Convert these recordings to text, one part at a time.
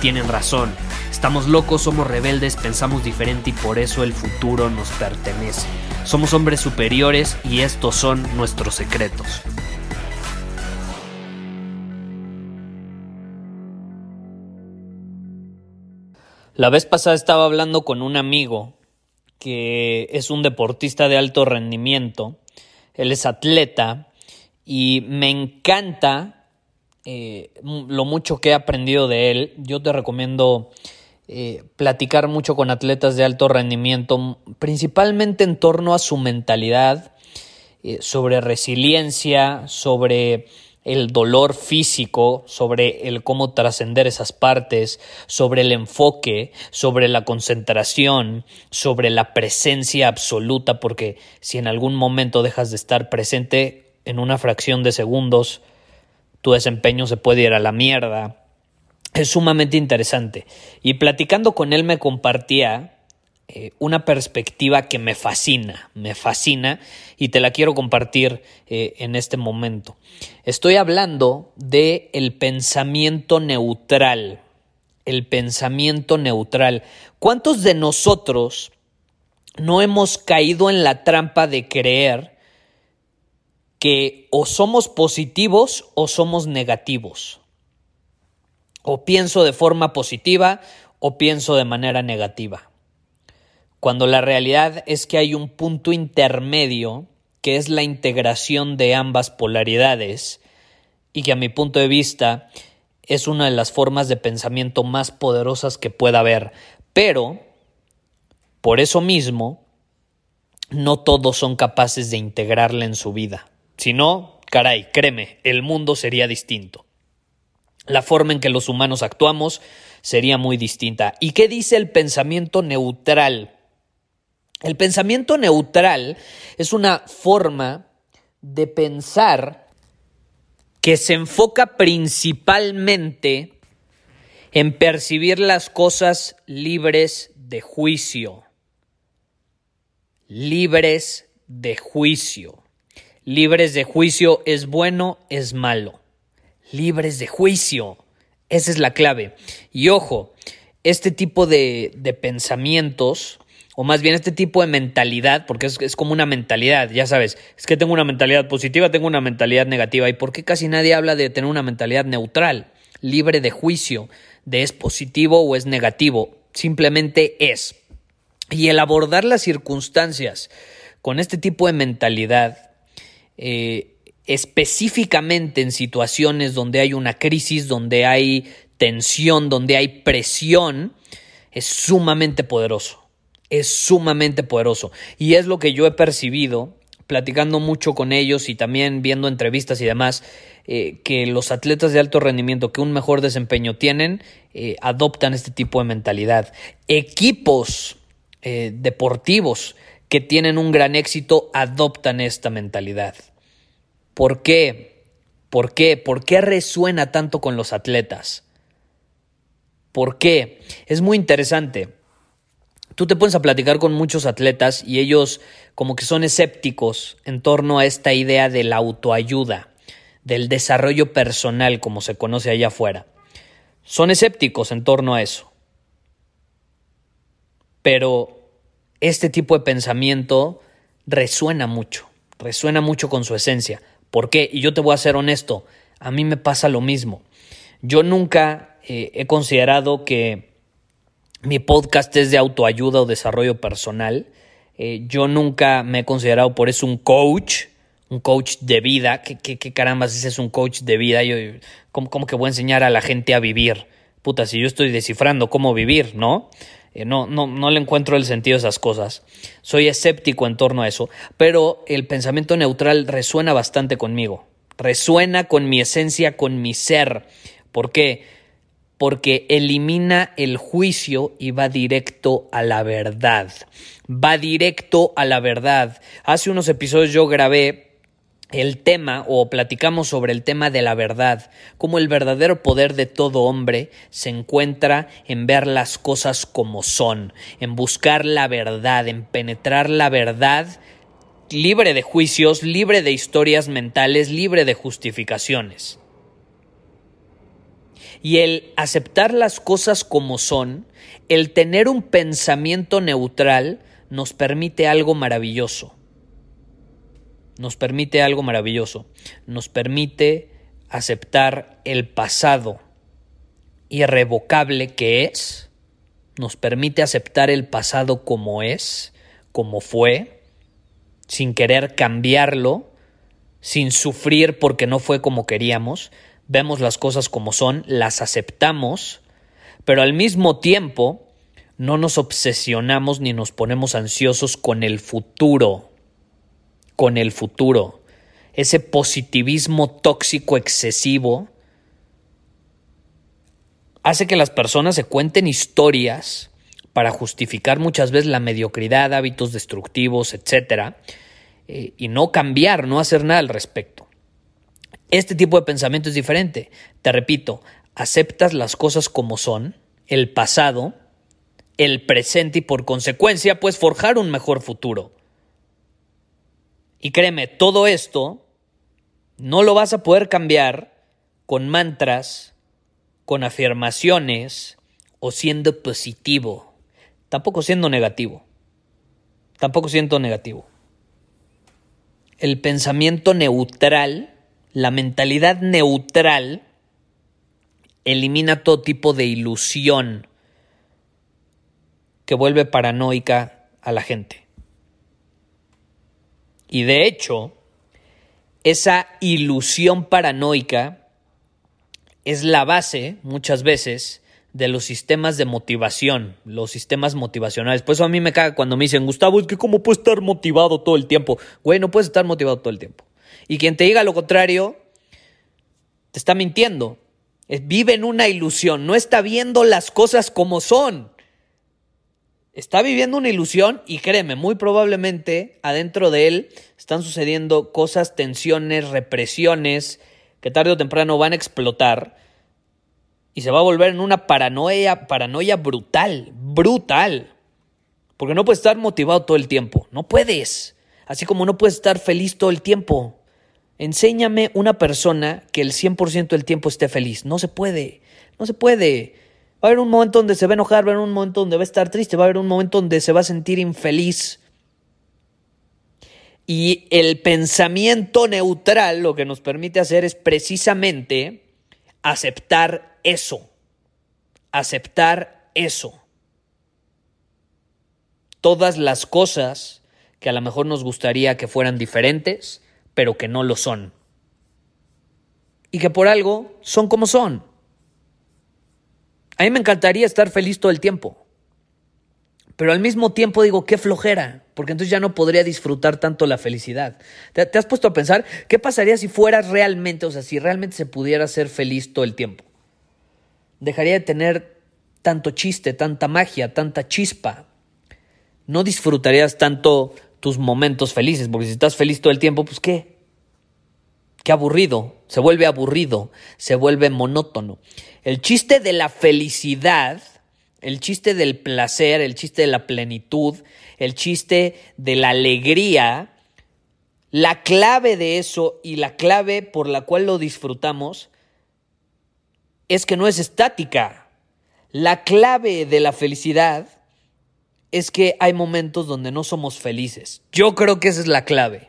tienen razón. Estamos locos, somos rebeldes, pensamos diferente y por eso el futuro nos pertenece. Somos hombres superiores y estos son nuestros secretos. La vez pasada estaba hablando con un amigo que es un deportista de alto rendimiento. Él es atleta y me encanta eh, lo mucho que he aprendido de él. Yo te recomiendo eh, platicar mucho con atletas de alto rendimiento, principalmente en torno a su mentalidad, eh, sobre resiliencia, sobre el dolor físico, sobre el cómo trascender esas partes, sobre el enfoque, sobre la concentración, sobre la presencia absoluta, porque si en algún momento dejas de estar presente en una fracción de segundos, tu desempeño se puede ir a la mierda. Es sumamente interesante. Y platicando con él me compartía eh, una perspectiva que me fascina, me fascina y te la quiero compartir eh, en este momento. Estoy hablando de el pensamiento neutral, el pensamiento neutral. ¿Cuántos de nosotros no hemos caído en la trampa de creer que o somos positivos o somos negativos? O pienso de forma positiva o pienso de manera negativa cuando la realidad es que hay un punto intermedio que es la integración de ambas polaridades y que a mi punto de vista es una de las formas de pensamiento más poderosas que pueda haber. Pero, por eso mismo, no todos son capaces de integrarla en su vida. Si no, caray, créeme, el mundo sería distinto. La forma en que los humanos actuamos sería muy distinta. ¿Y qué dice el pensamiento neutral? El pensamiento neutral es una forma de pensar que se enfoca principalmente en percibir las cosas libres de juicio. Libres de juicio. Libres de juicio es bueno, es malo. Libres de juicio. Esa es la clave. Y ojo, este tipo de, de pensamientos o más bien este tipo de mentalidad, porque es, como una mentalidad, ya sabes, es que tengo una mentalidad positiva, tengo una mentalidad negativa, ¿y por qué casi nadie habla de tener una mentalidad neutral, libre de juicio, de es positivo o es negativo? Simplemente es. Y el abordar las circunstancias con este tipo de mentalidad, eh, específicamente en situaciones donde hay una crisis, donde hay tensión, donde hay presión, es sumamente poderoso es sumamente poderoso. Y es lo que yo he percibido platicando mucho con ellos y también viendo entrevistas y demás, eh, que los atletas de alto rendimiento que un mejor desempeño tienen, eh, adoptan este tipo de mentalidad. Equipos deportivos que tienen un gran éxito adoptan esta mentalidad. ¿Por qué? ¿Por qué? ¿Por qué resuena tanto con los atletas? ¿Por qué? Es muy interesante tú te pones a platicar con muchos atletas y ellos como que son escépticos en torno a esta idea de la autoayuda, del desarrollo personal como se conoce allá afuera. Son escépticos en torno a eso. Pero este tipo de pensamiento resuena mucho, resuena mucho con su esencia. ¿Por qué? Y yo te voy a ser honesto, a mí me pasa lo mismo. Yo nunca eh, he considerado que mi podcast es de autoayuda o desarrollo personal. Eh, yo nunca me he considerado por eso un coach, un coach de vida. ¿Qué, qué, ese es un coach de vida? Yo, ¿cómo, que voy a enseñar a la gente a vivir? Puta, si yo estoy descifrando cómo vivir, ¿no? Eh, no, no, no le encuentro el sentido a esas cosas. Soy escéptico en torno a eso, pero el pensamiento neutral resuena bastante conmigo. Resuena con mi esencia, con mi ser. ¿Por qué? Porque elimina el juicio y va directo a la verdad. Va directo a la verdad. Hace unos episodios yo grabé el tema o platicamos sobre el tema de la verdad, cómo el verdadero poder de todo hombre se encuentra en ver las cosas como son, en buscar la verdad, en penetrar la verdad libre de juicios, libre de historias mentales, libre de justificaciones. Y el aceptar las cosas como son, el tener un pensamiento neutral, nos permite algo maravilloso nos permite algo maravilloso, nos permite aceptar el pasado irrevocable que es, nos permite aceptar el pasado como es, como fue, sin querer cambiarlo, sin sufrir porque no fue como queríamos, vemos las cosas como son, las aceptamos, pero al mismo tiempo no nos obsesionamos ni nos ponemos ansiosos con el futuro con el futuro, ese positivismo tóxico excesivo, hace que las personas se cuenten historias para justificar muchas veces la mediocridad, hábitos destructivos, etc. Eh, y no cambiar, no hacer nada al respecto. Este tipo de pensamiento es diferente. Te repito, aceptas las cosas como son, el pasado, el presente y por consecuencia puedes forjar un mejor futuro. Y créeme, todo esto no lo vas a poder cambiar con mantras, con afirmaciones o siendo positivo. Tampoco siendo negativo. Tampoco siendo negativo. El pensamiento neutral, la mentalidad neutral, elimina todo tipo de ilusión que vuelve paranoica a la gente. Y de hecho, esa ilusión paranoica es la base, muchas veces, de los sistemas de motivación, los sistemas motivacionales. Por eso a mí me caga cuando me dicen, Gustavo, es que cómo puedes estar motivado todo el tiempo. Güey, no puedes estar motivado todo el tiempo. Y quien te diga lo contrario, te está mintiendo. Vive en una ilusión, no está viendo las cosas como son está viviendo una ilusión y créeme, muy probablemente adentro de él están sucediendo cosas, tensiones, represiones que tarde o temprano van a explotar y se va a volver en una paranoia, paranoia brutal, brutal. Porque no puedes estar motivado todo el tiempo, no puedes. Así como no puedes estar feliz todo el tiempo. Enséñame una persona que el 100% del tiempo esté feliz. No se puede, no se puede. Va a haber un momento donde se va a enojar, va a haber un momento donde va a estar triste, va a haber un momento donde se va a sentir infeliz. Y el pensamiento neutral lo que nos permite hacer es precisamente aceptar eso. Aceptar eso. Todas las cosas que a lo mejor nos gustaría que fueran diferentes, pero que no lo son. Y que por algo son como son. A mí me encantaría estar feliz todo el tiempo. Pero al mismo tiempo digo, qué flojera, porque entonces ya no podría disfrutar tanto la felicidad. ¿Te, has puesto a pensar qué pasaría si fueras realmente, o sea, si realmente se pudiera ser feliz todo el tiempo? Dejaría de tener tanto chiste, tanta magia, tanta chispa. No disfrutarías tanto tus momentos felices, porque si estás feliz todo el tiempo, pues qué, Qué aburrido, se vuelve aburrido, se vuelve monótono. El chiste de la felicidad, el chiste del placer, el chiste de la plenitud, el chiste de la alegría, la clave de eso y la clave por la cual lo disfrutamos es que no es estática. La clave de la felicidad es que hay momentos donde no somos felices. Yo creo que esa es la clave.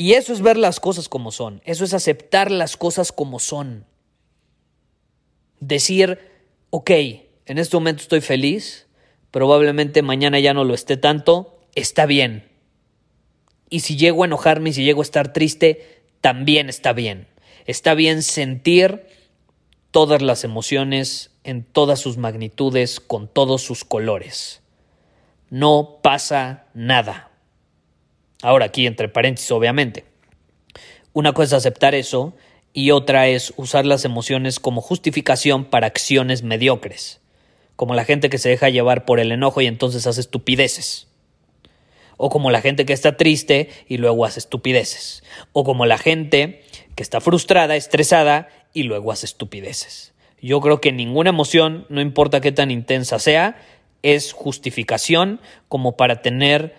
Y eso es ver las cosas como son, eso es aceptar las cosas como son. Decir, ok, en este momento estoy feliz, probablemente mañana ya no lo esté tanto, está bien. Y si llego a enojarme y si llego a estar triste, también está bien. Está bien sentir todas las emociones en todas sus magnitudes, con todos sus colores. No pasa nada. Ahora aquí entre paréntesis, obviamente. Una cosa es aceptar eso y otra es usar las emociones como justificación para acciones mediocres, como la gente que se deja llevar por el enojo y entonces hace estupideces. O como la gente que está triste y luego hace estupideces. O como la gente que está frustrada, estresada y luego hace estupideces. Yo creo que ninguna emoción, no importa qué tan intensa sea, es justificación como para tener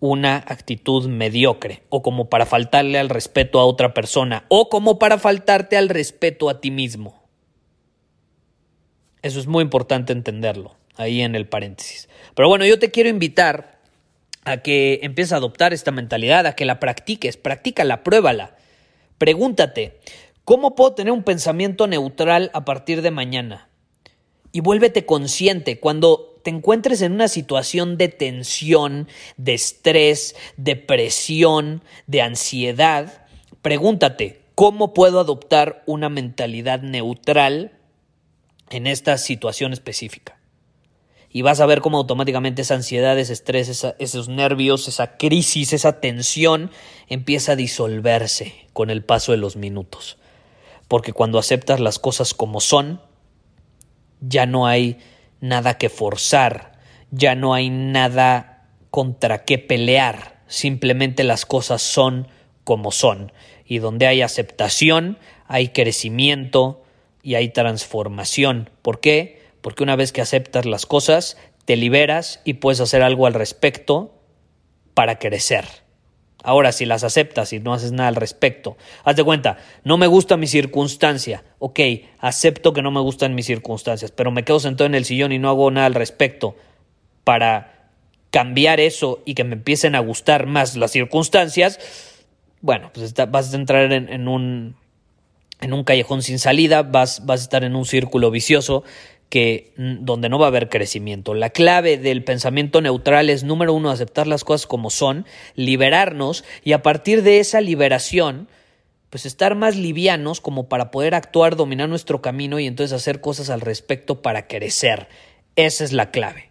una actitud mediocre o como para faltarle al respeto a otra persona o como para faltarte al respeto a ti mismo. Eso es muy importante entenderlo ahí en el paréntesis. Pero bueno, yo te quiero invitar a que empieces a adoptar esta mentalidad, a que la practiques, practícala, pruébala. Pregúntate, ¿cómo puedo tener un pensamiento neutral a partir de mañana? Y vuélvete consciente cuando te encuentres en una situación de tensión, de estrés, de presión, de ansiedad, pregúntate, ¿cómo puedo adoptar una mentalidad neutral en esta situación específica? Y vas a ver cómo automáticamente esa ansiedad, ese estrés, esos nervios, esa crisis, esa tensión empieza a disolverse con el paso de los minutos. Porque cuando aceptas las cosas como son, ya no hay nada que forzar, ya no hay nada contra qué pelear, simplemente las cosas son como son, y donde hay aceptación, hay crecimiento y hay transformación. ¿Por qué? Porque una vez que aceptas las cosas, te liberas y puedes hacer algo al respecto para crecer. Ahora, si las aceptas y no haces nada al respecto, haz de cuenta, no me gusta mi circunstancia, ok, acepto que no me gustan mis circunstancias, pero me quedo sentado en el sillón y no hago nada al respecto para cambiar eso y que me empiecen a gustar más las circunstancias, bueno, pues vas a entrar en, un, en un callejón sin salida, vas, vas a estar en un círculo vicioso que donde no va a haber crecimiento. La clave del pensamiento neutral es número uno aceptar las cosas como son, liberarnos y a partir de esa liberación pues estar más livianos como para poder actuar, dominar nuestro camino y entonces hacer cosas al respecto para crecer. Esa es la clave.